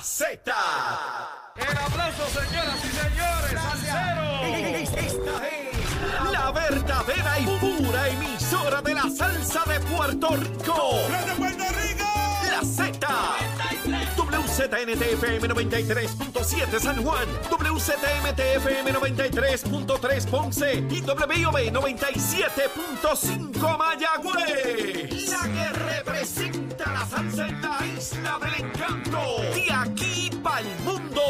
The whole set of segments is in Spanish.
la Z. El aplauso, señoras y señores. Salsero. Esta es la verdadera y pura emisora de la salsa de Puerto Rico. ¡De Puerto Rico! La Z. WZNTFM 93.7 San Juan, WZMTFM 93.3 Ponce y WIOB 97.5 Mayagüez. La que representa la salsa isla del encanto. De aquí para el mundo.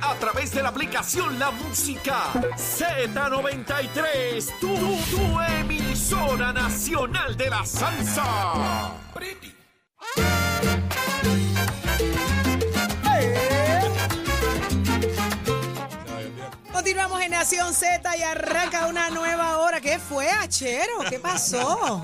A través de la aplicación La Música Z93. Tu, tu emisora nacional de la salsa. Continuamos en Nación Z y arranca una nueva hora. ¿Qué fue, Achero? ¿Qué pasó?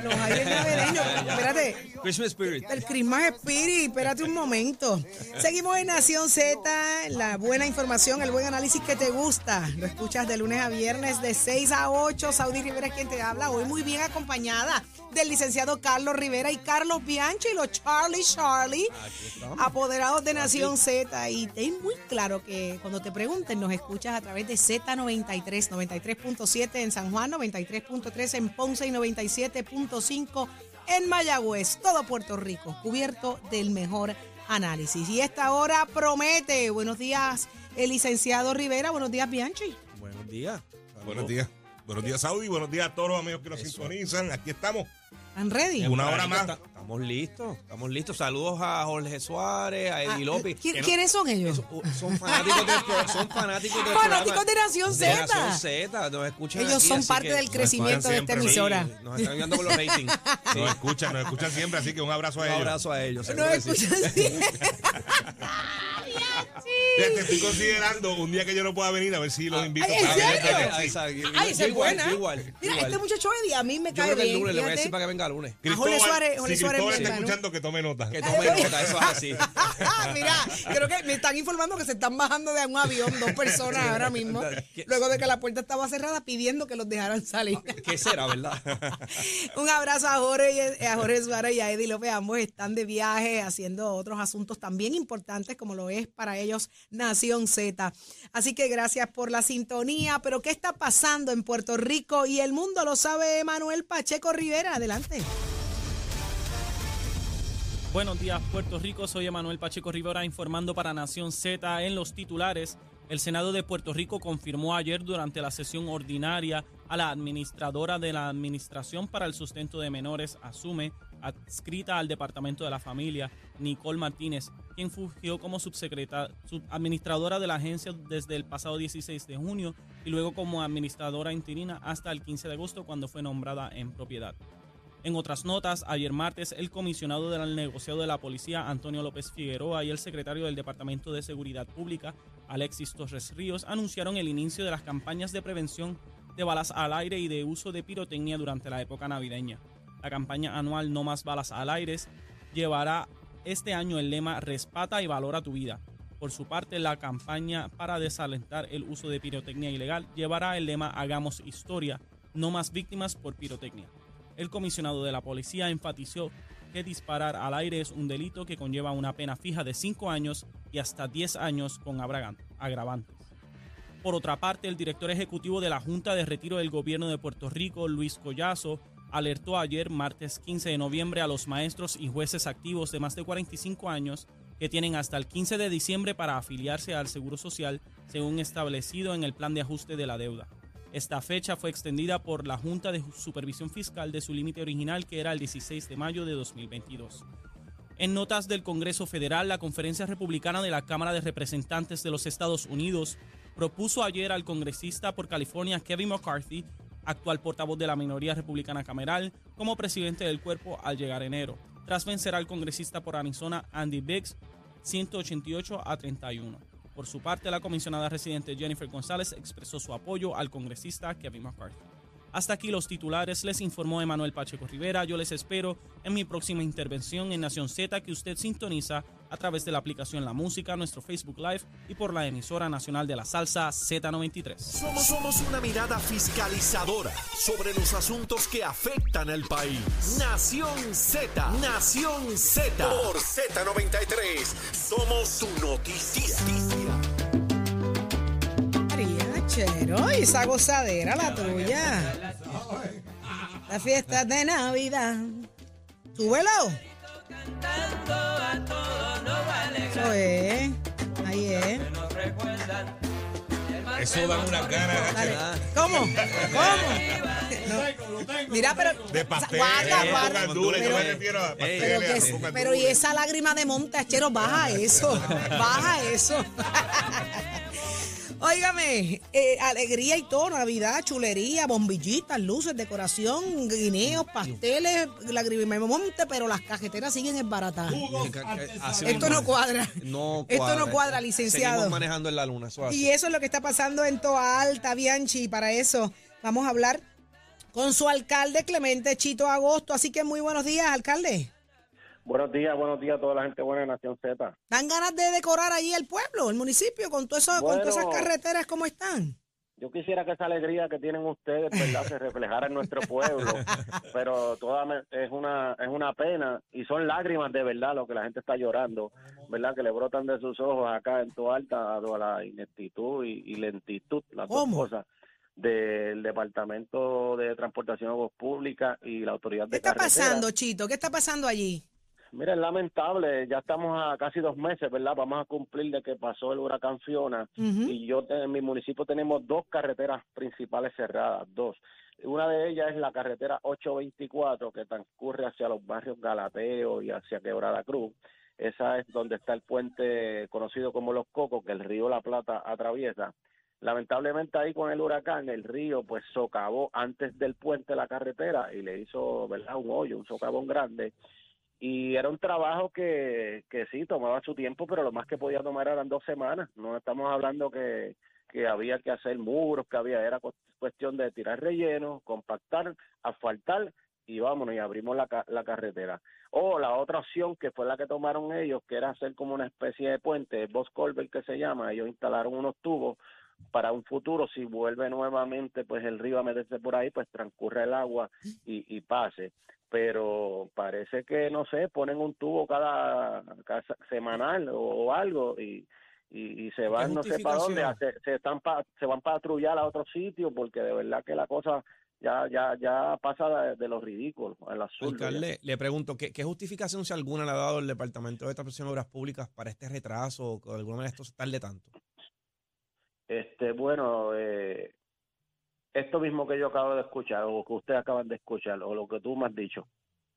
Los aires navideños. Espérate. Christmas Spirit. El Christmas Spirit, espérate un momento. Seguimos en Nación Z, la buena información, el buen análisis que te gusta. Lo escuchas de lunes a viernes de 6 a 8. Saudi Rivera es quien te habla. Hoy muy bien acompañada del licenciado Carlos Rivera y Carlos Bianchi, los Charlie Charlie, apoderados de Nación Z. Y ten muy claro que cuando te pregunten, nos escuchas a través de Z93, 93.7 en San Juan, 93.3 en Ponce y 97.5 en Mayagüez, todo Puerto Rico, cubierto del mejor análisis. Y esta hora promete. Buenos días, el licenciado Rivera. Buenos días, Bianchi. Buenos días. Buenos días. Buenos días, Saudi. Buenos días a todos los amigos que nos sintonizan. Aquí estamos. ¿Están ready? Una hora más. Estamos listos, estamos listos. Saludos a Jorge Suárez, a Eddie Ah, López. ¿qui- que no- ¿Quiénes son ellos? Son fanáticos pro- son fanáticos del Fanáticos de Nación de Z. Nación Z, nos escuchan Ellos aquí, son parte del nos crecimiento de esta siempre, emisora. Sí, nos están ayudando con los ratings. Sí. Nos escuchan, nos escuchan siempre, así que un abrazo a Un ellos. abrazo a ellos. No seguro que sí. escuchan. Ya te estoy considerando un día que yo no pueda venir a ver si los invito. Ay, ¿en para ver serio? Ah. Yo- Ay, yo esa es igual, buena. yo igual, Mira, este muchacho Eddie a mí me Yo cae creo que el bien. lunes le voy a decir para que venga el lunes. A Jorge Suárez- Jorge Suárez Hermano. escuchando, que tome nota. Que tome nota, eso es así. Mira, creo que me están informando que se están bajando de un avión dos personas ahora mismo, luego de que la puerta estaba cerrada pidiendo que los dejaran salir. ¿Qué será, verdad? Un abrazo a Jorge, a Jorge Suárez y a Eddie López. Ambos están de viaje haciendo otros asuntos también importantes como lo es para ellos Nación Z. Así que gracias por la sintonía. Pero ¿qué está pasando en Puerto Rico y el mundo? Lo sabe Manuel Pacheco Rivera. Adelante. Buenos días, Puerto Rico. Soy Emanuel Pacheco Rivera informando para Nación Z en los titulares. El Senado de Puerto Rico confirmó ayer durante la sesión ordinaria a la administradora de la Administración para el Sustento de Menores, Asume, adscrita al Departamento de la Familia, Nicole Martínez, quien fungió como subadministradora de la agencia desde el pasado 16 de junio y luego como administradora interina hasta el 15 de agosto cuando fue nombrada en propiedad. En otras notas, ayer martes, el comisionado del negociado de la policía, Antonio López Figueroa, y el secretario del Departamento de Seguridad Pública, Alexis Torres Ríos, anunciaron el inicio de las campañas de prevención de balas al aire y de uso de pirotecnia durante la época navideña. La campaña anual No Más Balas al Aire llevará este año el lema Respata y valora tu vida. Por su parte, la campaña para desalentar el uso de pirotecnia ilegal llevará el lema Hagamos historia, no más víctimas por pirotecnia. El comisionado de la policía enfatizó que disparar al aire es un delito que conlleva una pena fija de 5 años y hasta 10 años con agravantes. Por otra parte, el director ejecutivo de la Junta de Retiro del Gobierno de Puerto Rico, Luis Collazo, alertó ayer, martes 15 de noviembre, a los maestros y jueces activos de más de 45 años que tienen hasta el 15 de diciembre para afiliarse al Seguro Social, según establecido en el plan de ajuste de la deuda. Esta fecha fue extendida por la Junta de Supervisión Fiscal de su límite original, que era el 16 de mayo de 2022. En notas del Congreso Federal, la Conferencia Republicana de la Cámara de Representantes de los Estados Unidos propuso ayer al congresista por California Kevin McCarthy, actual portavoz de la minoría republicana cameral, como presidente del cuerpo al llegar enero, tras vencer al congresista por Arizona Andy Biggs 188 a 31. Por su parte, la comisionada residente Jennifer González expresó su apoyo al congresista Kevin McCarthy. Hasta aquí los titulares, les informó Emanuel Pacheco Rivera. Yo les espero en mi próxima intervención en Nación Z que usted sintoniza a través de la aplicación La Música, nuestro Facebook Live y por la emisora nacional de la salsa Z93. Somos, somos una mirada fiscalizadora sobre los asuntos que afectan al país. Nación Z, Nación Z. Por Z93, somos su noticia. María, chero, y esa gozadera la tuya. La fiesta de Navidad. Súbelo. Eso es. Ahí es. Eso da unas ganas Dale. ¿Cómo? ¿Cómo? No. Mira, pero. de pastel, Guarda, de guarda. azúcar dulce, yo Pero- me refiero a Pero, pasteles, que es- azúcar pero y esa lágrima de montachero, baja eso, baja eso. Óigame, eh, alegría y todo, Navidad, chulería, bombillitas, luces, decoración, guineos, pasteles, monte, pero las cajeteras siguen esbaratadas. Esto no cuadra. No Esto no cuadra. cuadra, licenciado. Seguimos manejando en la luna. Y eso es lo que está pasando en Toa Alta, Bianchi. Y para eso vamos a hablar con su alcalde Clemente Chito Agosto. Así que muy buenos días, alcalde. Buenos días, buenos días a toda la gente buena de Nación Z. ¿Dan ganas de decorar allí el pueblo, el municipio, con, todo eso, con todas esas carreteras como están? Yo quisiera que esa alegría que tienen ustedes, ¿verdad?, se reflejara en nuestro pueblo, pero toda es una es una pena y son lágrimas de verdad lo que la gente está llorando, ¿verdad?, que le brotan de sus ojos acá en tu alta dado a la ineptitud y, y lentitud, las ¿Cómo? dos cosas del Departamento de Transportación Pública y la Autoridad ¿Qué de está Carreteras. pasando, Chito? ¿Qué está pasando allí? Mira, es lamentable, ya estamos a casi dos meses, ¿verdad? Vamos a cumplir de que pasó el huracán Fiona y yo en mi municipio tenemos dos carreteras principales cerradas, dos. Una de ellas es la carretera 824 que transcurre hacia los barrios Galateo y hacia Quebrada Cruz. Esa es donde está el puente conocido como Los Cocos que el río La Plata atraviesa. Lamentablemente ahí con el huracán el río pues socavó antes del puente la carretera y le hizo, ¿verdad? Un hoyo, un socavón grande y era un trabajo que, que sí tomaba su tiempo, pero lo más que podía tomar eran dos semanas. No estamos hablando que, que había que hacer muros, que había, era cu- cuestión de tirar relleno, compactar, asfaltar y vámonos y abrimos la, la carretera. O la otra opción que fue la que tomaron ellos, que era hacer como una especie de puente, Boss Colbert que se llama, ellos instalaron unos tubos para un futuro, si vuelve nuevamente pues el río a meterse por ahí, pues transcurre el agua y, y pase pero parece que no sé ponen un tubo cada, cada semanal o, o algo y, y, y se van no sé para dónde se, se están pa- se van para patrullar a otro sitio porque de verdad que la cosa ya ya ya pasa de, de lo ridículo al absurdo. Alcalde, le pregunto, ¿qué, qué justificación si alguna le ha dado el Departamento de Transportación y Obras Públicas para este retraso o de alguna manera esto se tarde tanto? Este bueno eh, esto mismo que yo acabo de escuchar o que ustedes acaban de escuchar o lo que tú me has dicho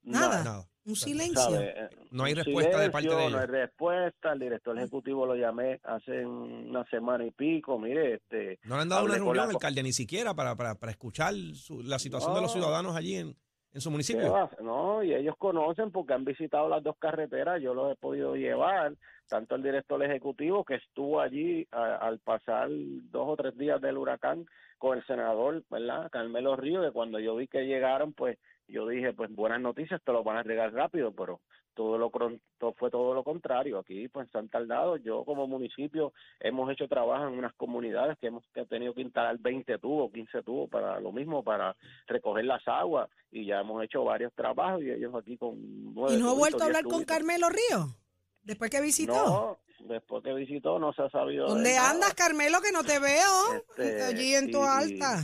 Nada. Nada. Un silencio. ¿sabe? Eh, No hay respuesta de parte de silencio, No hay ellos. respuesta. El director ejecutivo lo llamé hace una semana y pico. Mire, este. No le han dado una reunión, la alcalde, ni siquiera para, para, para escuchar su- la situación de los No. ciudadanos allí en, en su ¿qué municipio. No, y ellos conocen porque han visitado las dos carreteras. Yo los he podido llevar. Tanto el director ejecutivo que estuvo allí a- al pasar dos o tres días del huracán con el senador, ¿verdad? Carmelo Río, que cuando yo vi que llegaron, pues yo dije, pues buenas noticias, te lo van a regar rápido, pero todo lo todo fue todo lo contrario. Aquí pues se han tardado. Yo como municipio hemos hecho trabajo en unas comunidades que hemos que tenido que instalar 20 tubos, 15 tubos para lo mismo, para recoger las aguas y ya hemos hecho varios trabajos y ellos aquí con nueve ¿Y no ha vuelto a 10 hablar con. Carmelo Río? Después que visitó. No, después que visitó no se ha sabido. de ¿Dónde andas, Carmelo, que no te veo? Este, allí en y- tu alta.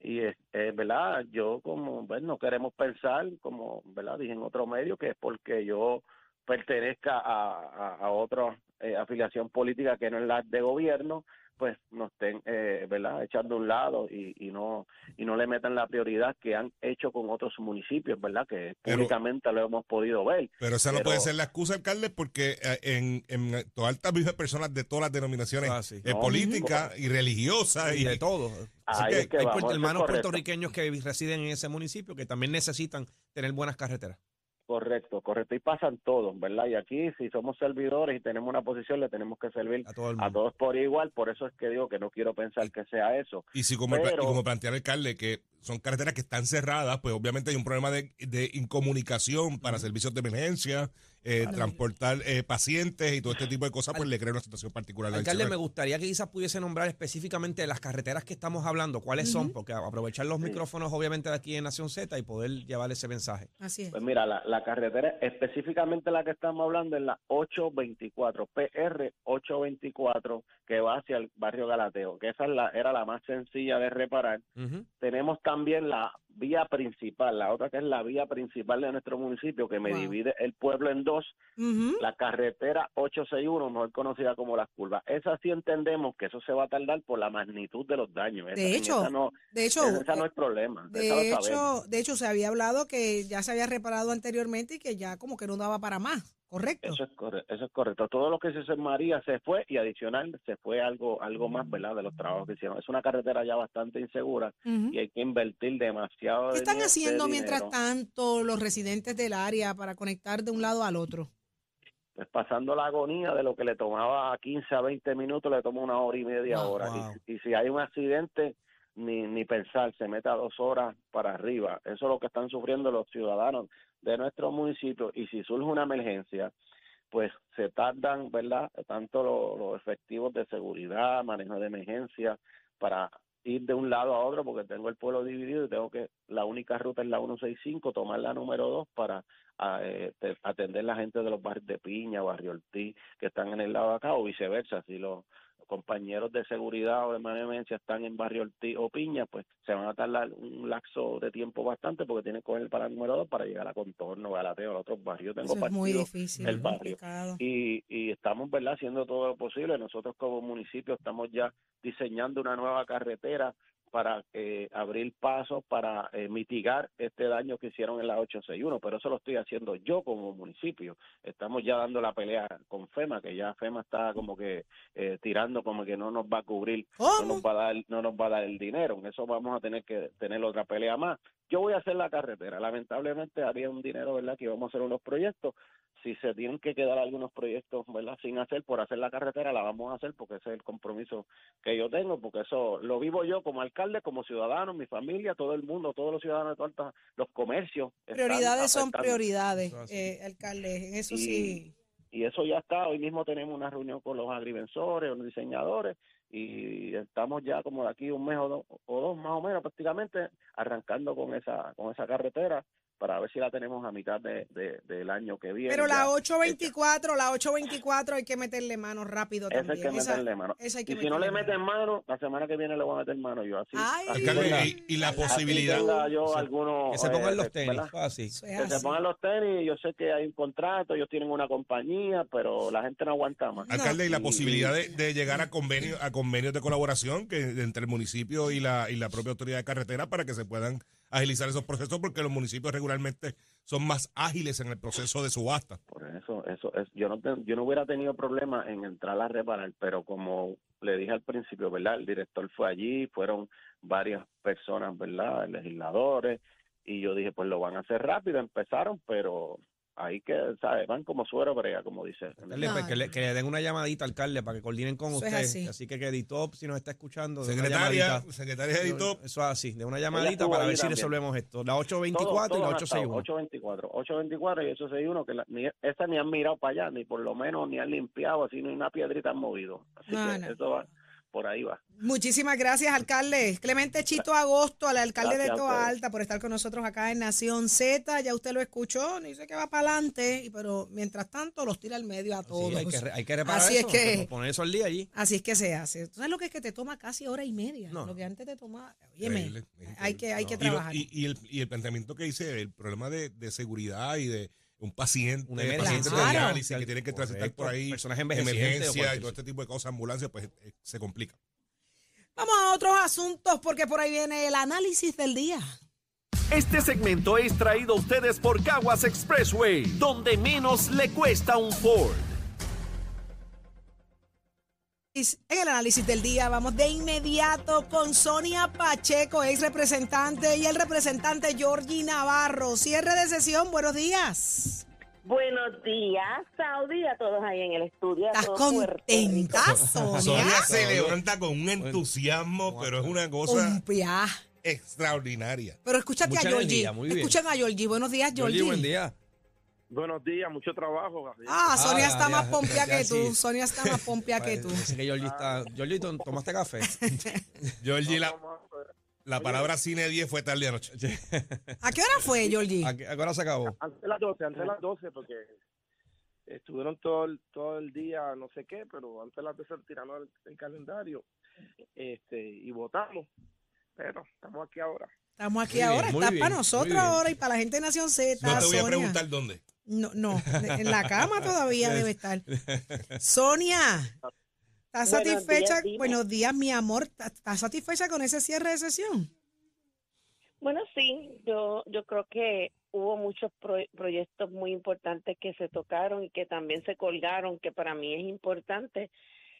Y es, es verdad, yo como, bueno, no queremos pensar, como, ¿verdad? Dije en otro medio, que es porque yo pertenezca a, a, a otra eh, afiliación política que no es la de gobierno, pues nos estén, eh, ¿verdad? Echando a un lado y, y no y no le metan la prioridad que han hecho con otros municipios, ¿verdad? Que Pero- públicamente lo hemos podido ver. Pero esa no puede ser la excusa, alcalde, porque eh, en, en Toalta viven personas de todas las denominaciones Ah, sí. eh, No, políticas y religiosas. y Y, de todo. Así que es que hay vamos, hermanos puertorriqueños que residen en ese municipio que también necesitan tener buenas carreteras. Correcto, correcto. Y pasan todos, ¿verdad? Y aquí, si somos servidores y tenemos una posición, le tenemos que servir A todo a todos por igual. Por eso es que digo que no quiero pensar que sea eso. Y si como, Pero- y como plantea el alcalde que son carreteras que están cerradas, pues obviamente hay un problema de, de incomunicación para servicios de emergencia, eh, transportar eh, pacientes y todo este tipo de cosas, pues le crea una situación particular. Alcalde, me gustaría que quizás pudiese nombrar específicamente las carreteras que estamos hablando, cuáles son, porque aprovechar los micrófonos obviamente de aquí en Nación Z y poder llevar ese mensaje. Así es. Pues mira, la, la carretera, específicamente la que estamos hablando es la 824, PR 824, que va hacia el barrio Galateo, que esa es la, era la más sencilla de reparar. Tenemos también la vía principal, la otra que es la vía principal de nuestro municipio, que me Wow. divide el pueblo en dos, Ujú. la carretera 861, mejor conocida como las curvas. Esa sí entendemos que eso se va a tardar por la magnitud de los daños. Esa- De hecho, esa no, de hecho, esa no es problema. esa lo De hecho, de hecho, se había hablado que ya se había reparado anteriormente y que ya como que no daba para más, ¿correcto? Eso es, corre- eso es correcto. Todo lo que se hizo en María se fue y adicional se fue algo algo más, ¿verdad? De los trabajos que hicieron. Es una carretera ya bastante insegura y hay que invertir demasiado. ¿Qué están dinero- haciendo mientras tanto los residentes del área para conectar de un lado al otro? Pues pasando la agonía de lo que le tomaba 15 a 20 minutos, le toma una hora y media Wow, hora. wow. Y, y si hay un accidente, ni, ni pensar, se mete a dos horas para arriba. Eso es lo que están sufriendo los ciudadanos de nuestro municipio. Y si surge una emergencia, pues se tardan, ¿verdad? Tanto lo- los efectivos de seguridad, manejo de emergencia, para ir de un lado a otro, porque tengo el pueblo dividido y tengo que, la única ruta es la 165, tomar la número 2 para a, eh, te- atender la gente de los barrios de Piña, Barrio Ortiz, que están en el lado de acá, o viceversa, si los compañeros de seguridad o de emergencia están en Barrio Ortiz o Piña, pues se van a tardar un lapso de tiempo bastante porque tienen que coger el número 2 para llegar a Contorno, Galateo, a otros barrios. Tengo Eso es muy difícil, el barrio. y, y estamos verdad haciendo todo lo posible nosotros como municipio estamos ya diseñando una nueva carretera para eh, abrir pasos para eh, mitigar este daño que hicieron en la 861 pero eso lo estoy haciendo yo como municipio. Estamos ya dando la pelea con FEMA que ya FEMA está como que eh, tirando como que no nos va a cubrir no nos va a dar no nos va a dar el dinero. En eso vamos a tener que tener otra pelea más yo voy a hacer la carretera lamentablemente había un dinero verdad que íbamos a hacer unos proyectos si se tienen que quedar algunos proyectos verdad sin hacer por hacer la carretera la vamos a hacer porque ese es el compromiso que yo tengo porque eso lo vivo yo como alcalde como ciudadano mi familia todo el mundo todos los ciudadanos de Tualta, los comercios Prioridades son prioridades, eh, alcalde. En eso Y- sí. y eso ya está. Hoy mismo tenemos una reunión con los agrivensores, los diseñadores, y estamos ya como de aquí un mes o, dos o dos más o menos prácticamente arrancando con esa con esa carretera para ver si la tenemos a mitad de, de- del año que viene. Pero la ya. 824, la 824 hay que meterle mano rápido Esa también. hay que Esa- meterle mano. esa hay que y si no le meten mano, la semana que viene le voy a meter mano yo. Así, Ay. así tenga- y, y la posibilidad. algunos, Que se pongan eh, los tenis, que se pongan los tenis, yo sé que hay un contrato, ellos tienen una compañía, pero la gente no aguanta más. Alcalde, y la posibilidad de, de llegar a convenios a convenios de colaboración que entre el municipio y la y la propia autoridad de carretera para que se puedan agilizar esos procesos porque los municipios regularmente son más ágiles en el proceso de subasta. Por eso, eso es, yo no te- yo no hubiera tenido problema en entrar a reparar, pero como le dije al principio, ¿verdad? El director fue allí, fueron varias personas, ¿verdad? Legisladores, y yo dije, pues lo van a hacer rápido, empezaron, pero ahí que, ¿sabes? Van como suero brea, como dice. Alcalde, pues, que, le, que le den una llamadita, alcalde, para que coordinen con Eso es usted. así. que que Editop, si nos está escuchando, de Secretaria, secretaria de Editop, Eso es así, de una llamadita estuvo para ahí ver si también. resolvemos esto. La Todo- 824 y todo la han estado, 861. 824, 824 y 861, que la, ni, esa ni han mirado para allá, ni por lo menos ni han limpiado, así ni una piedrita han movido. Así No, que no. eso va, por ahí va. Muchísimas gracias, alcalde. Clemente Chito Agosto, al alcalde Gracias de Toa. Alta, por estar con nosotros acá en Nación Z. Ya usted lo escuchó, dice que va para adelante, y- pero mientras tanto los tira al medio a todos. Sí, hay, que, hay que reparar Así es eso, que- poner eso al día allí. Así es que se hace. ¿Tú sabes lo que es que te toma casi hora y media? No. Lo que antes te tomaba. Hay que, hay que Y lo- trabajar. Y, y el, y el planteamiento que hice, el problema de, de seguridad y de un paciente, Una emergencia. de Claro. diálisis que tienen que transitar por ahí, Personas emergencia y todo este tipo de cosas, ambulancias, pues eh, se complica. Vamos a otros asuntos porque por ahí viene el análisis del día. Este segmento es traído a ustedes por Caguas Expressway, donde menos le cuesta un Ford. En el análisis del día vamos de inmediato con Sonia Pacheco, ex representante, y el representante Georgie Navarro. Cierre de sesión, buenos días. Buenos días, Saudi, a todos ahí en el estudio. ¿Estás contenta. Sonia? Sonia se levanta con un entusiasmo, pero es una cosa extraordinaria. Pero escúchate Mucha a Georgie. energía. Escuchen a Georgie. Buenos días, Georgie. Georgie, buen día. Buenos días, mucho trabajo. Ah, Sonia Ah, está ya, más pompia ya, que tú. sí. Sonia está más pompia que tú. Parece que Georgie está. Georgie, ¿tom- ¿tomaste café? Georgie, la, la palabra cine 10 fue tarde anoche. ¿A qué hora fue, Georgie? ¿A qué a qué hora se acabó? Antes de las 12, antes de las 12, porque estuvieron todo el, todo el día, no sé qué, pero antes de las 12 tiraron el, el calendario este y votamos. Pero estamos aquí ahora. Estamos aquí Muy bien, ahora. muy Está bien, para nosotros bien. ahora y para la gente de Nación Z. No te voy a Sonia. preguntar dónde. No, no, en la cama todavía debe estar. Sonia, ¿estás Buenos satisfecha? días. Buenos días, mi amor. ¿Estás- ¿Estás satisfecha con ese cierre de sesión? Bueno, sí, yo, yo creo que hubo muchos pro- proyectos muy importantes que se tocaron y que también se colgaron, que para mí es importante.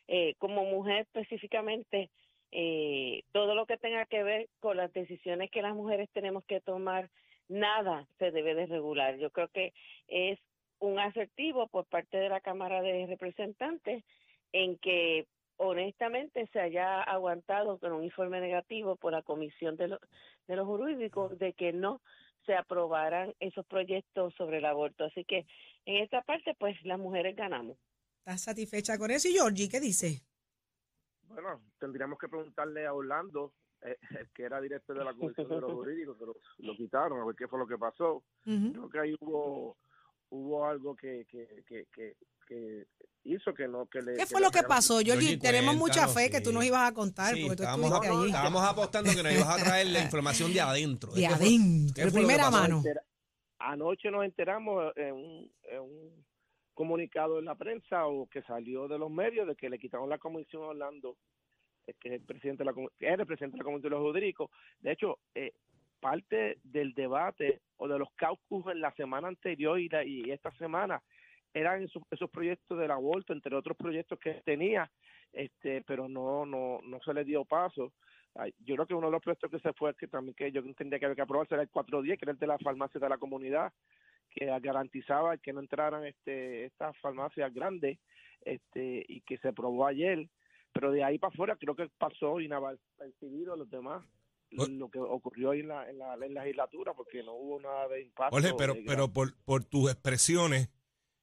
Eh, como mujer específicamente, eh, todo lo que tenga que ver con las decisiones que las mujeres tenemos que tomar, nada se debe de regular. Yo creo que es un asertivo por parte de la Cámara de Representantes en que honestamente se haya aguantado con un informe negativo por la Comisión de, de los Jurídicos de que no se aprobaran esos proyectos sobre el aborto. Así que en esta parte, pues las mujeres ganamos. ¿Estás satisfecha con eso? Y Georgie, ¿qué dice? Bueno, tendríamos que preguntarle a Orlando, eh, el que era director de la Comisión de los Jurídicos, que lo, lo quitaron, a ver qué fue lo que pasó. Creo que ahí hubo hubo algo que, que, que, que, que hizo que no que le ¿Qué que fue le lo que pasó? Georgie, Tenemos mucha fe que tú nos ibas a contar, Sí, porque tú estábamos, estábamos apostando que nos ibas a traer la información de adentro. De ¿Qué fue- adentro, de primera mano. Anoche nos enteramos en un, en un comunicado en la prensa o que salió de los medios de que le quitaron la comisión a Orlando, que es el presidente de la, que era el presidente de la Comisión de los Jurídicos. De hecho, eh, parte del debate o de los caucus en la semana anterior y, la- y esta semana eran esos, esos proyectos del aborto, entre otros proyectos que tenía, este, pero no, no, no se le dio paso. Yo creo que uno de los proyectos que se fue, que también que yo entendía que había que aprobarse era el 410, que era el de la farmacia de la comunidad, que garantizaba que no entraran este, estas farmacias grandes este, y que se aprobó ayer. Pero de ahí para afuera creo que pasó inapercibido los demás lo que ocurrió ahí en la, en la, en la legislatura porque no hubo nada de impacto. Jorge, pero, pero por, por tus expresiones,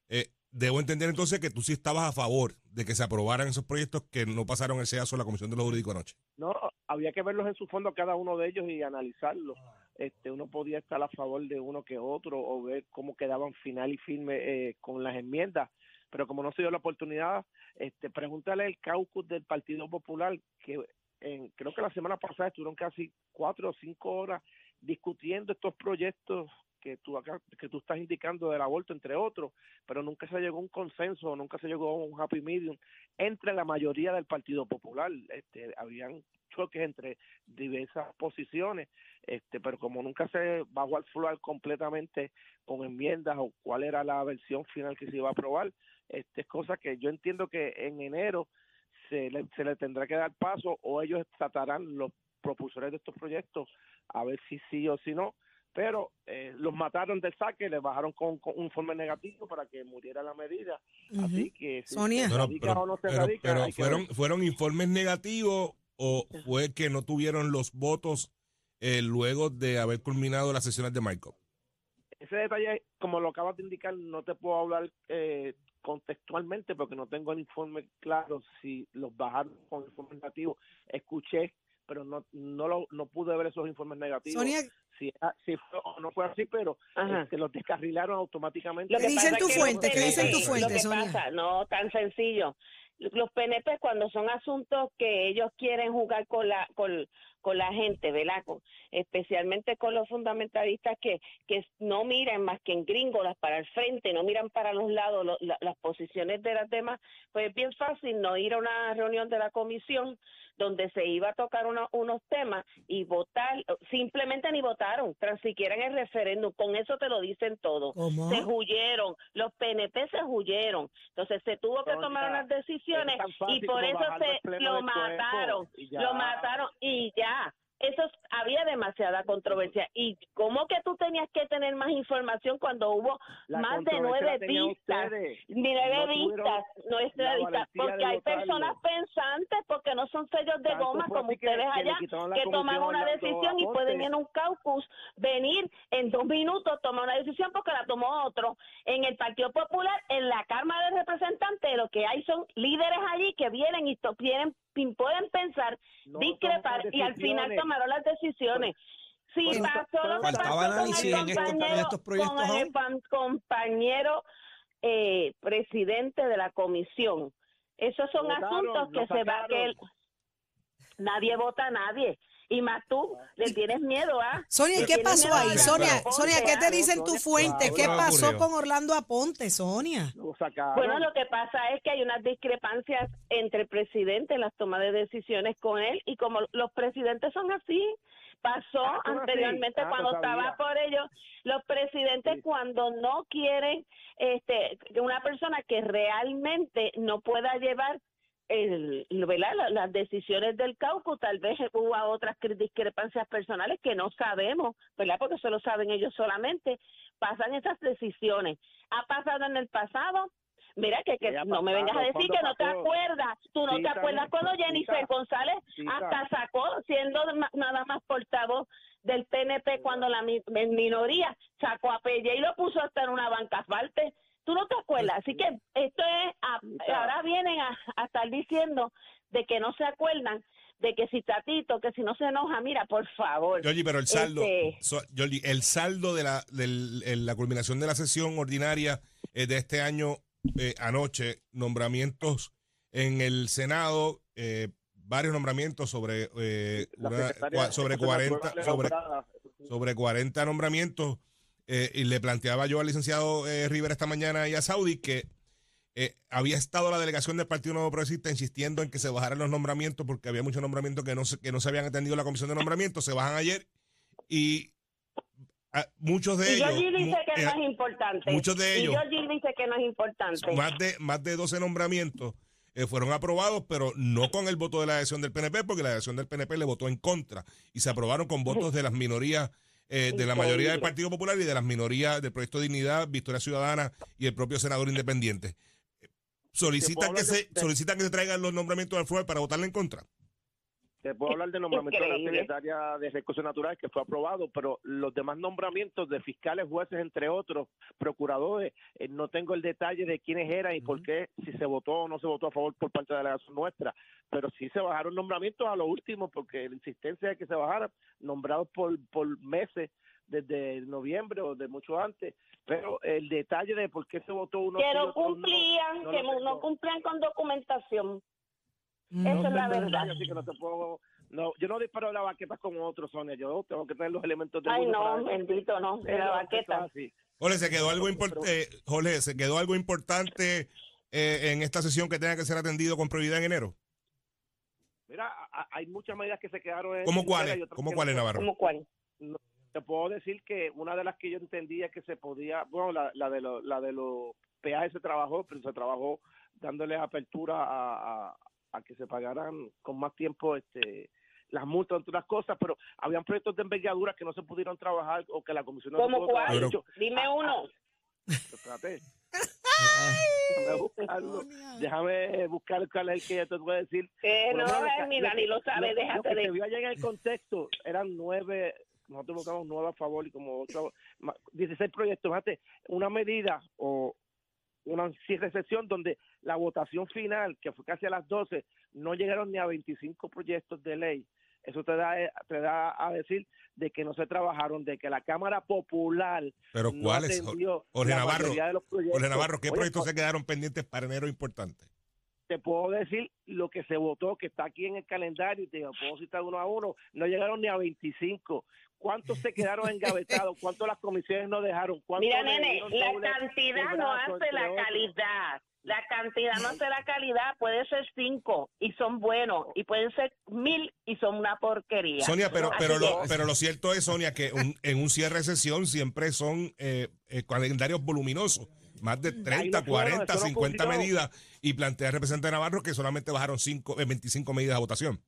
eh, debo entender entonces que tú sí estabas a favor de que se aprobaran esos proyectos que no pasaron el SEASO a la Comisión de los Jurídicos anoche. No, había que verlos en su fondo cada uno de ellos y analizarlos. Este, uno podía estar a favor de uno que otro o ver cómo quedaban final y firme eh, con las enmiendas, pero como no se dio la oportunidad, este, pregúntale al caucus del Partido Popular que en, creo que la semana pasada estuvieron casi cuatro o cinco horas discutiendo estos proyectos que tú que tú estás indicando del aborto entre otros, pero nunca se llegó a un consenso, nunca se llegó a un happy medium entre la mayoría del Partido Popular. Este, habían choques entre diversas posiciones, este, pero como nunca se bajó al floor completamente con enmiendas o cuál era la versión final que se iba a aprobar, este, es cosa que yo entiendo que en enero se le, se le tendrá que dar paso o ellos tratarán los propulsores de estos proyectos a ver si sí o si no, pero eh, los mataron del saque, les bajaron con, con un informe negativo para que muriera la medida, así que si Sonia. se No, no, radica pero, o no se pero- radica, fueron, fueron informes negativos o fue que no tuvieron los votos eh, luego de haber culminado las sesiones de Michael. ese detalle, como lo acabas de indicar, no te puedo hablar eh, contextualmente porque no tengo el informe claro si los bajaron con informes negativos. Escuché, pero no no lo, no pude ver esos informes negativos. Sonia, si, si fue o no fue así, pero Ajá. este, los descarrilaron automáticamente. Lo que ¿Qué dicen tu es que fuente? ¿Qué dicen tu fuente, Lo que Sonia? pasa, no tan sencillo. Los PNP cuando son asuntos que ellos quieren jugar con la con, con la gente, ¿verdad? Con- especialmente con los fundamentalistas que que no miran más que en gringolas para el frente, no miran para los lados lo- la- las posiciones de las demás, pues es bien fácil no ir a una reunión de la comisión, donde se iba a tocar uno- unos temas y votar, simplemente ni votaron, tan siquiera en el referéndum, con eso te lo dicen todo. ¿Cómo? Se huyeron, los PNP se huyeron, entonces se tuvo que tomar unas decisiones y por eso se lo mataron, lo mataron y ya. Eso es- había demasiada controversia. ¿Y cómo que tú tenías que tener más información cuando hubo La más de nueve vistas? ustedes. Nueve No vistas, nuestra vista, porque hay personas pensantes, porque no son sellos de Tanto goma como ustedes que allá, que toman una decisión y pueden en un caucus venir en dos minutos, tomar una decisión porque la tomó otro. En el Partido Popular, en la Cámara de Representantes, lo que hay son líderes allí que vienen y y pueden pensar, No discrepar y al final tomaron las decisiones. Si Pero- pasó pero lo que pasó con el en estos- en compañero- estos proyectos con el pan- compañero eh, presidente de la comisión. Esos son Votaron, asuntos que se va sacaron. que nadie vota a nadie. Y más tú le tienes miedo a Sonia, ¿y le qué pasó ahí? Sonia, Sonia, ¿qué te ¿ah? dicen tus fuentes? ¿Qué pasó con Orlando Aponte, Sonia? Bueno, lo que pasa es que hay unas discrepancias entre el presidente en las tomas de decisiones con él y como los presidentes son así, pasó Ah, anteriormente Ah, cuando no estaba por ellos, los presidentes Sí. cuando no quieren este una persona que realmente no pueda llevar el, ¿verdad? La- las decisiones del caucus, tal vez hubo otras discrepancias personales que no sabemos, ¿verdad? Porque eso lo saben ellos solamente, pasan esas decisiones. Ha pasado en el pasado, Mira que, que no me vengas a decir ¿Cuándo que no te acuerdas. Tú no Sí, te acuerdas cuando Jennifer. González Sí, está. hasta sacó, siendo nada más portavoz del PNP cuando la minoría, sacó a Pelle y lo puso hasta en una banca asfalte. Tú no te acuerdas. Así que esto es, a- ahora vienen a, a estar diciendo de que no se acuerdan de que si Tatito, que si no se enoja, mira, por favor. Georgie, pero el saldo, Este- so- el saldo de la, del- el- la culminación de la sesión ordinaria eh, de este año eh, anoche, nombramientos en el Senado, eh, varios nombramientos sobre eh, una- sobre la 40 secretaria sobre, sobre 40 nombramientos eh, y le planteaba yo al licenciado eh, Rivera esta mañana y a Saudi que eh, había estado la delegación del Partido Nuevo Progresista insistiendo en que se bajaran los nombramientos porque había muchos nombramientos que no se, que no se habían atendido en la comisión de nombramientos, se bajan ayer y ah, muchos de y ellos Georgie dice que eh, no es importante. muchos de ellos- Y Georgie dice que no es importante. más de más de 12 nombramientos eh, fueron aprobados, pero no con el voto de la adhesión del PNP, porque la adhesión del PNP le votó en contra y se aprobaron con votos de las minorías, eh, de la mayoría del. Partido Popular y de las minorías del Proyecto Dignidad, Victoria Ciudadana y el propio senador independiente. Solicitan que se solicitan que se traigan los nombramientos al FUE para votarle en contra. Te puedo hablar del nombramiento de la secretaria de Recursos Naturales que fue aprobado, pero los demás nombramientos de fiscales, jueces, entre otros, procuradores, eh, no tengo el detalle de quiénes eran y por qué, si se votó o no se votó a favor por parte de la delegación nuestra, pero sí se bajaron nombramientos a lo último porque la insistencia de que se bajaran, nombrados por, por meses desde noviembre o de mucho antes, pero el detalle de por qué se votó uno que no otro no, cumplían, no que no cumplían con documentación. Eso No es la verdad. detalle, Así que no te puedo, no, yo no disparo la baqueta como otros, Sonia. Yo tengo que tener los elementos de Ay, no, bendito, no, de la baqueta. así. Jorge, se quedó algo importante, Jorge, se quedó algo importante eh, en esta sesión que tenga que ser atendido con prioridad en enero. Mira, a- hay muchas medidas que se quedaron en ¿Cómo cuáles? ¿Cómo cuáles, no. Navarro? ¿Cómo cuál? Te puedo decir que una de las que yo entendía que se podía, bueno, la, la de los la de los peajes se trabajó, pero se trabajó dándole apertura a, a- a que se pagaran con más tiempo este las multas entre otras cosas, pero habían proyectos de envergadura que no se pudieron trabajar o que la comisión no se ¿Cómo cuál? Hecho, Dime ah, uno. Espérate. Déjame buscarlo. Déjame buscar cuál es el que yo te voy a decir. Que no, eh, mira, lo- ni lo sabe, lo- déjate Lo que de... allá en el contexto eran nueve, nosotros votamos nueve a favor y como ocho, ma- 16 proyectos. Fíjate, una medida o una sesión donde la votación final, que fue casi a las 12, no llegaron ni a 25 proyectos de ley. Eso te da, eh, te da a decir de que no se trabajaron, de que la Cámara Popular Pero no ¿cuáles? atendió Jorge Navarro, mayoría de los proyectos. Jorge Navarro, ¿qué Oye, proyectos se quedaron pendientes para enero importantes? te puedo decir lo que se votó, que está aquí en el calendario, y te digo, puedo citar uno a uno, no llegaron ni a 25. ¿Cuántos se quedaron engavetados? ¿Cuántos las comisiones no dejaron? ¿Cuántos Mira, nene, la cantidad no hace la calidad. La cantidad no será calidad, puede ser cinco y son buenos, y pueden ser mil y son una porquería. Sonia, pero, pero, lo, pero lo cierto es, Sonia, que un- en un cierre de sesión siempre son eh, eh, calendarios voluminosos. Más de 30, no fueron, 40, eso no 50 ocurrió. medidas. Y plantea el representante Navarro que solamente bajaron cinco, eh, 25 medidas a votación.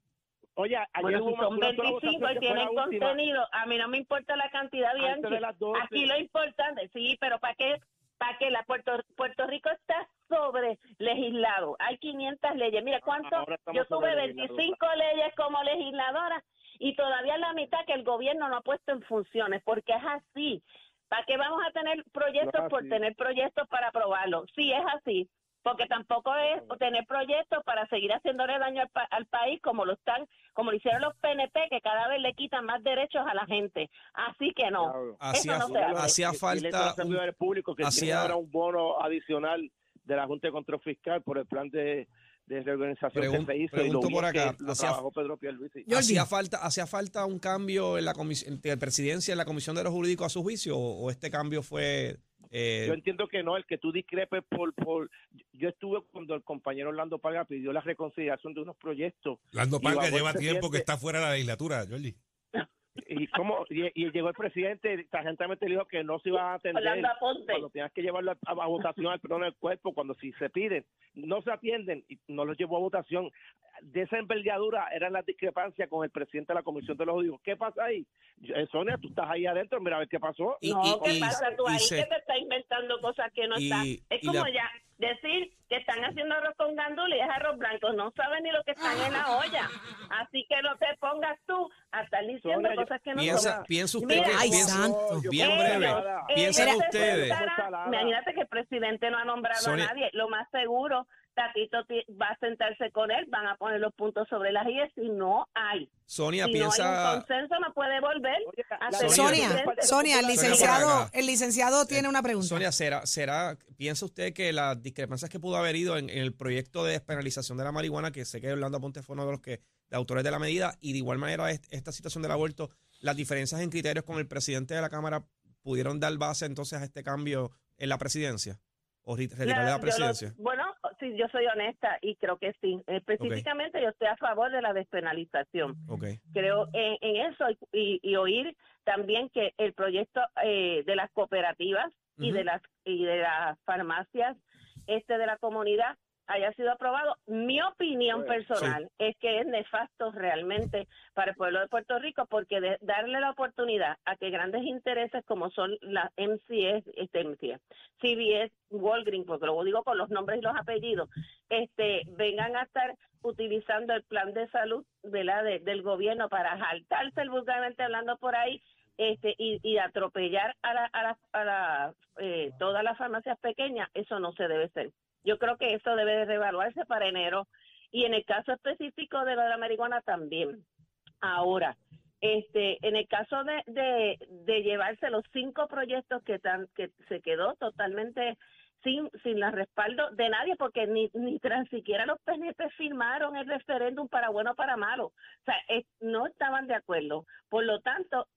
Oye, ayer Bueno, hubo si son una sola 25 votación y tienen última. contenido, a mí no me importa la cantidad de Antes de las 12. Aquí lo importante, sí, pero ¿para qué? ¿Para qué? La Puerto, Puerto Rico está sobre legislado. Hay 500 leyes. Mira, ¿cuánto? Yo tuve sobre 25 leyes como legisladora y todavía la mitad que el gobierno no ha puesto en funciones, porque es así. ¿Para qué vamos a tener proyectos No por tener proyectos para aprobarlos? Sí, es así. Porque tampoco es tener proyectos para seguir haciéndole daño al, pa- al país como lo están, como lo hicieron los PNP, que cada vez le quitan más derechos a la gente. Así que no. Claro. Hacía, no hacía Y- y le falta hizo a los un- servidores públicos que ahora un bono adicional de la Junta de Control Fiscal por el plan de, de reorganización Pregun- que se hizo y pregunto lo bien por acá, que lo trabajó Pedro Pierluisi. ¿Hacía falta, ¿Hacía falta un cambio en la comisión de presidencia en la Comisión de los Jurídicos a su juicio o, o este cambio fue eh, Yo entiendo que no, el que tú discrepes por, por... Yo estuve cuando el compañero Orlando Paga pidió la reconciliación de unos proyectos. Lando Y Parga bajó el lleva tiempo que está fuera de la legislatura, Jordi. Y, como, y, y llegó el presidente, sargentemente le dijo que no se iba a atender cuando tenías que llevarlo a, a votación al pleno del cuerpo, cuando si se piden, no se atienden y no los llevó a votación. De esa envergadura eran las discrepancias con el presidente de la Comisión de los Judíos. ¿Qué pasa ahí? Eh, Sonia, tú estás ahí adentro, mira a ver qué pasó. Y- no, y- ¿qué y- pasa tú ahí? se- que te está inventando cosas que no y- están? Es como la- ya decir que están haciendo arroz con gandules y es arroz blanco. No saben ni lo que están en la olla. Así que no te pongas tú a estar diciendo Sonia, cosas que no piensa, son. piensa usted Mira, que Ay, piensa- santo. bien Ellos, breve, piensen se ustedes. Imagínate que el presidente no ha nombrado Sonia- a nadie. Lo más seguro, Tatito ti- va a sentarse con él, van a poner los puntos sobre las IES y no hay. Sonia si no hay piensa un consenso, no puede volver a Sonia. Sonia, el licenciado, el licenciado tiene una pregunta. Sonia, ¿será, será, ¿piensa usted que las discrepancias que pudo haber ido en, en el proyecto de despenalización de la marihuana, que sé que Orlando Ponte fue uno de los que, autores de la medida, y de igual manera est- esta situación del aborto, las diferencias en criterios con el presidente de la Cámara pudieron dar base entonces a este cambio en la presidencia? ¿O retirarle La- la lo- presidencia? bueno, sí, yo soy honesta y creo que sí. Específicamente yo estoy a favor de la despenalización. Ok. Creo en, en eso y, y oír también que el proyecto eh, de las cooperativas y de las y de las farmacias este de la comunidad haya sido aprobado. Mi opinión personal es que es nefasto realmente para el pueblo de Puerto Rico porque de darle la oportunidad a que grandes intereses como son la MCS, este MCS, CBS, Walgreens, porque lo digo con los nombres y los apellidos, este vengan a estar utilizando el plan de salud de la de- del gobierno para jaltarse el vulgarmente hablando por ahí este y, y atropellar a la, a la, a la, eh, todas las farmacias pequeñas eso no se debe hacer yo creo que eso debe de reevaluarse para enero. Y en el caso específico de la marihuana también. Ahora este en el caso de, de, de llevarse los cinco proyectos que se quedó totalmente sin sin la respaldo de nadie porque ni ni tan siquiera los PNP firmaron el referéndum para bueno o para malo. O sea no estaban de acuerdo. Por lo tanto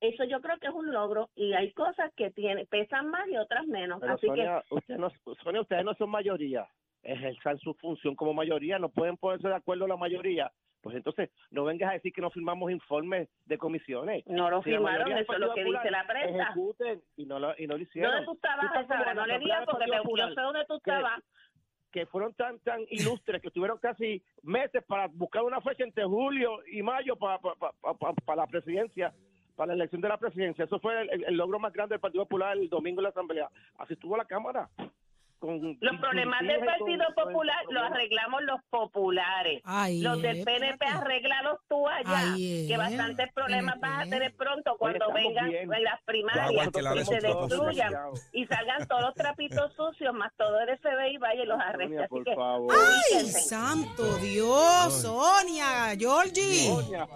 eso yo creo que es un logro y hay cosas que tienen pesan más y otras menos Pero así Sonia, usted no, Sonia, ustedes no son mayoría. Ejerzan su función como mayoría. No pueden ponerse de acuerdo la mayoría. Pues entonces, no vengas a decir que no firmamos informes de comisiones. que no lo Si firmaron eso es lo que dice la prensa Ejecuten y no lo, y no lo hicieron. ¿Dónde tú estabas? No le digas porque te- yo sé dónde tú que- estabas. que fueron tan tan ilustres que tuvieron casi meses para buscar una fecha entre julio y mayo para, para- para- para la presidencia, para la elección de la presidencia. Eso fue el, el logro más grande del Partido Popular el domingo en la Asamblea. Así estuvo la Cámara. Con, Los problemas del Partido con- Popular con- los arreglamos los populares. Ay, Los del. PNP arreglalos tú allá, Ay, que eh, bastantes problemas vas a tener pronto cuando vengan bien. en las primarias y se destruyan y salgan todos los trapitos sucios, más todo el FBI vaya y los arreste. Sonia, que favor. ¡Ay, santo Dios! Sonia, Georgie. Sonia,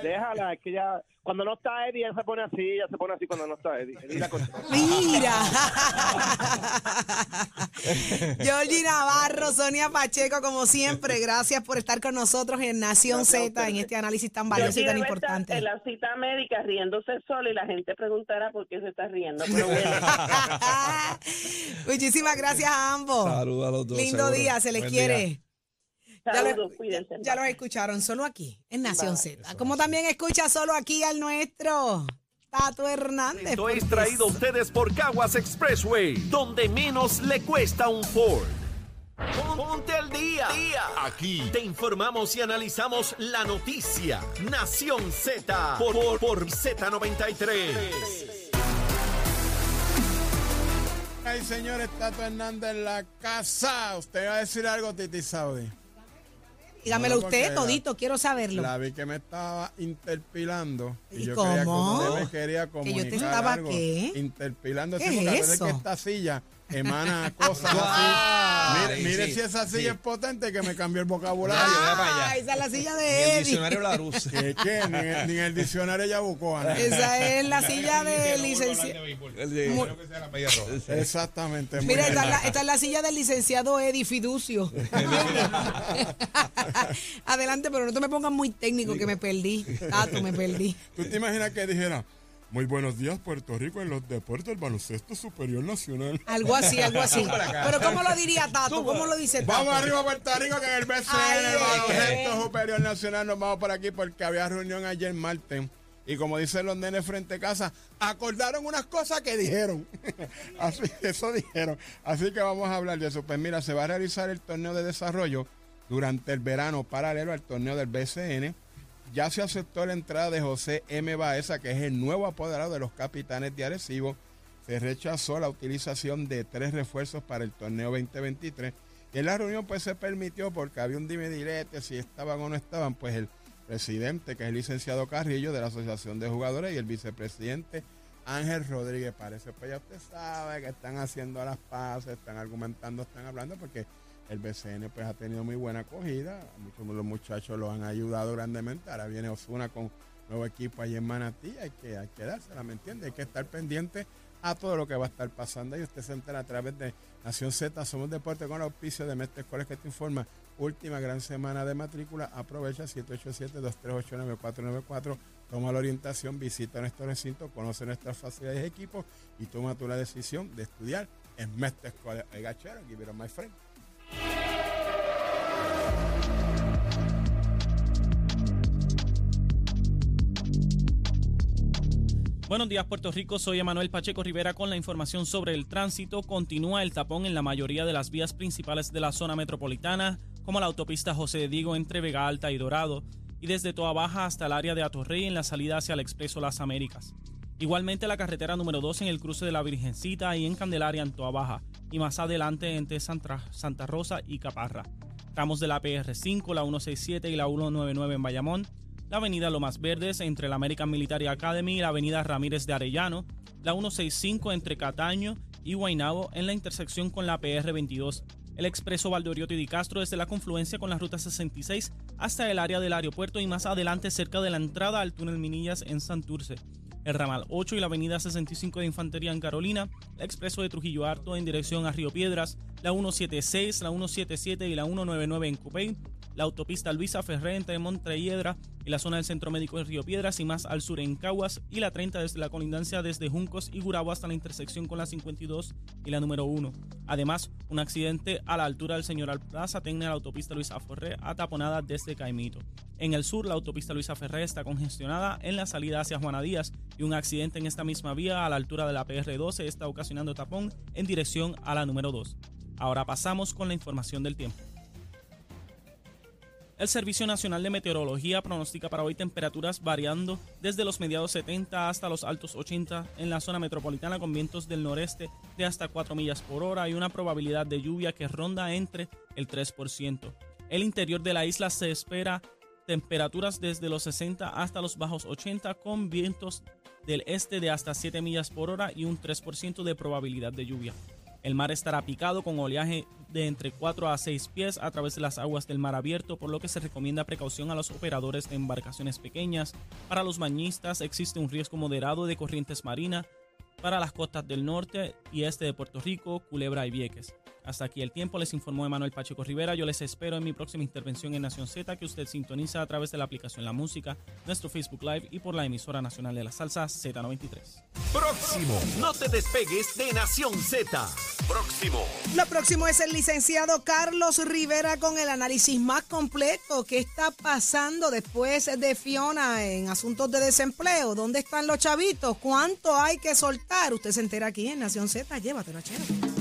Déjala, es que ya, cuando no está Eddie, ella se pone así, ella se pone así cuando no está Eddie. Eddie la controla. Mira. Georgie Navarro, Sonia Pacheco, como siempre, gracias por estar con nosotros en Nación Gracias Z, en este análisis tan valioso y tan importante. En la cita médica riéndose solo y la gente preguntará por qué se está riendo. Pero bueno, Muchísimas gracias a ambos. Saludos a los dos. Lindo seguro. día, se les Buen quiere. día. Ya lo, saludos, cuídense. ya los escucharon solo aquí, en Nación Bye. Z. Como también escucha solo aquí al nuestro, Tato Hernández. Esto es traído a ustedes por Caguas Expressway, donde menos le cuesta un Ford. Pon- Ponte al día. Aquí te informamos y analizamos la noticia. Nación Z por, por, por Z93. Ay, señor, Tato Hernández en la casa. Usted va a decir algo, Titi Saudi. Dígamelo No, usted, la- todito, quiero saberlo. La vi que me estaba interpilando. ¿Y yo cómo? creía que usted me quería ¿Que yo comunicar te estaba algo. qué? Interpilando. ¿Qué es eso? que esta silla emana cosas Ah, así. Mire, sí, mire sí, si esa silla sí. es potente que me cambió el vocabulario. Ah, esa es la silla En de el Eddie. diccionario la luz. ¿Qué, qué? Ni, en- ni en el diccionario ella buscó. Ana. Esa es la silla de licenciado. Exactamente. Mira, esta es, la, esta es la silla del licenciado Eddie Fiducio. Adelante, pero no te me pongas muy técnico que me perdí. Tato, me perdí. ¿Tú te imaginas que dijera, muy buenos días Puerto Rico en los deportes del baloncesto superior nacional? Algo así, algo así. Pero ¿cómo lo diría Tato? ¿Cómo lo dice Tato? Vamos arriba Puerto Rico que en el BCN, Ay, el baloncesto eh. superior nacional, nos vamos por aquí porque había reunión ayer martes. Y como dicen los nenes frente a casa, acordaron unas cosas que dijeron. Así, eso dijeron. Así que vamos a hablar de eso. Pues mira, se va a realizar el torneo de desarrollo durante el verano paralelo al torneo del BCN. Ya se aceptó la entrada de José M. Baeza, que es el nuevo apoderado de los capitanes de Arecibo. Se rechazó la utilización de tres refuerzos para el torneo 2023. Y en la reunión pues se permitió porque había un dime direte si estaban o no estaban, pues el presidente, que es el licenciado Carrillo de la Asociación de Jugadores, y el vicepresidente Ángel Rodríguez. Parece, pues ya usted sabe que están haciendo las paces, están argumentando, están hablando, porque el BCN pues ha tenido muy buena acogida. Muchos los muchachos los han ayudado grandemente. Ahora viene Osuna con nuevo equipo ahí en Manatí. Hay que, hay que dársela, ¿me entiende? Hay que estar pendiente a todo lo que va a estar pasando. Y usted se entera a través de Nación Z, Somos Deporte con el auspicio de Mestre Escuelas que te informa. Última gran semana de matrícula. Aprovecha 787-238-9494. Toma la orientación, visita nuestro recinto, conoce nuestras facilidades y equipos y toma tú la decisión de estudiar en Mestre Escuelas. Oiga, chero, give it my friend. Buenos días, Puerto Rico. Soy Emanuel Pacheco Rivera con la información sobre el tránsito. Continúa el tapón en la mayoría de las vías principales de la zona metropolitana, como la autopista José de Diego entre Vega Alta y Dorado, y desde Toa Baja hasta el área de Atorrey en la salida hacia el Expreso Las Américas. Igualmente la carretera número 2 en el cruce de la Virgencita y en Candelaria en Toa Baja, y más adelante entre Santa, Rosa y Caparra. Tramos de la PR5, la 167 y la 199 en Bayamón, la avenida Lomas Verdes entre la American Military Academy y la avenida Ramírez de Arellano, la 165 entre Cataño y Guaynabo en la intersección con la PR22, el expreso Valdoriotti di Castro desde la confluencia con la ruta 66 hasta el área del aeropuerto y más adelante cerca de la entrada al túnel Minillas en Santurce. El ramal 8 y la avenida 65 de Infantería en Carolina, el expreso de Trujillo Alto en dirección a Río Piedras, la 176, la 177 y la 199 en Cupey, la autopista Luisa Ferré entre Montreyedra y la zona del Centro Médico de Río Piedras y más al sur en Caguas y la 30 desde la colindancia desde Juncos y Gurabo hasta la intersección con la 52 y la número 1. Además, un accidente a la altura del Señor Plaza tiene la autopista Luisa Ferré ataponada desde Caimito. En el sur, la autopista Luisa Ferré está congestionada en la salida hacia Juana Díaz y un accidente en esta misma vía a la altura de la PR12 está ocasionando tapón en dirección a la número 2. Ahora pasamos con la información del tiempo. El Servicio Nacional de Meteorología pronostica para hoy temperaturas variando desde los mediados 70 hasta los altos 80 en la zona metropolitana con vientos del noreste de hasta 4 millas por hora y una probabilidad de lluvia que ronda entre el 3%. El interior de la isla se espera temperaturas desde los 60 hasta los bajos 80 con vientos del este de hasta 7 millas por hora y un 3% de probabilidad de lluvia. El mar estará picado con oleaje de entre 4 a 6 pies a través de las aguas del mar abierto, por lo que se recomienda precaución a los operadores de embarcaciones pequeñas. Para los bañistas existe un riesgo moderado de corrientes marinas para las costas del norte y este de Puerto Rico, Culebra y Vieques. Hasta aquí el tiempo, les informó Emanuel Pacheco Rivera. Yo les espero en mi próxima intervención en Nación Z, que usted sintoniza a través de la aplicación La Música, nuestro Facebook Live y por la emisora nacional de la salsa Z93. Próximo. No te despegues de Nación Z. Próximo. Lo próximo es el licenciado Carlos Rivera con el análisis más completo. ¿Qué está pasando después de Fiona en asuntos de desempleo? ¿Dónde están los chavitos? ¿Cuánto hay que soltar? Usted se entera aquí en Nación Z. Llévatelo, chévere.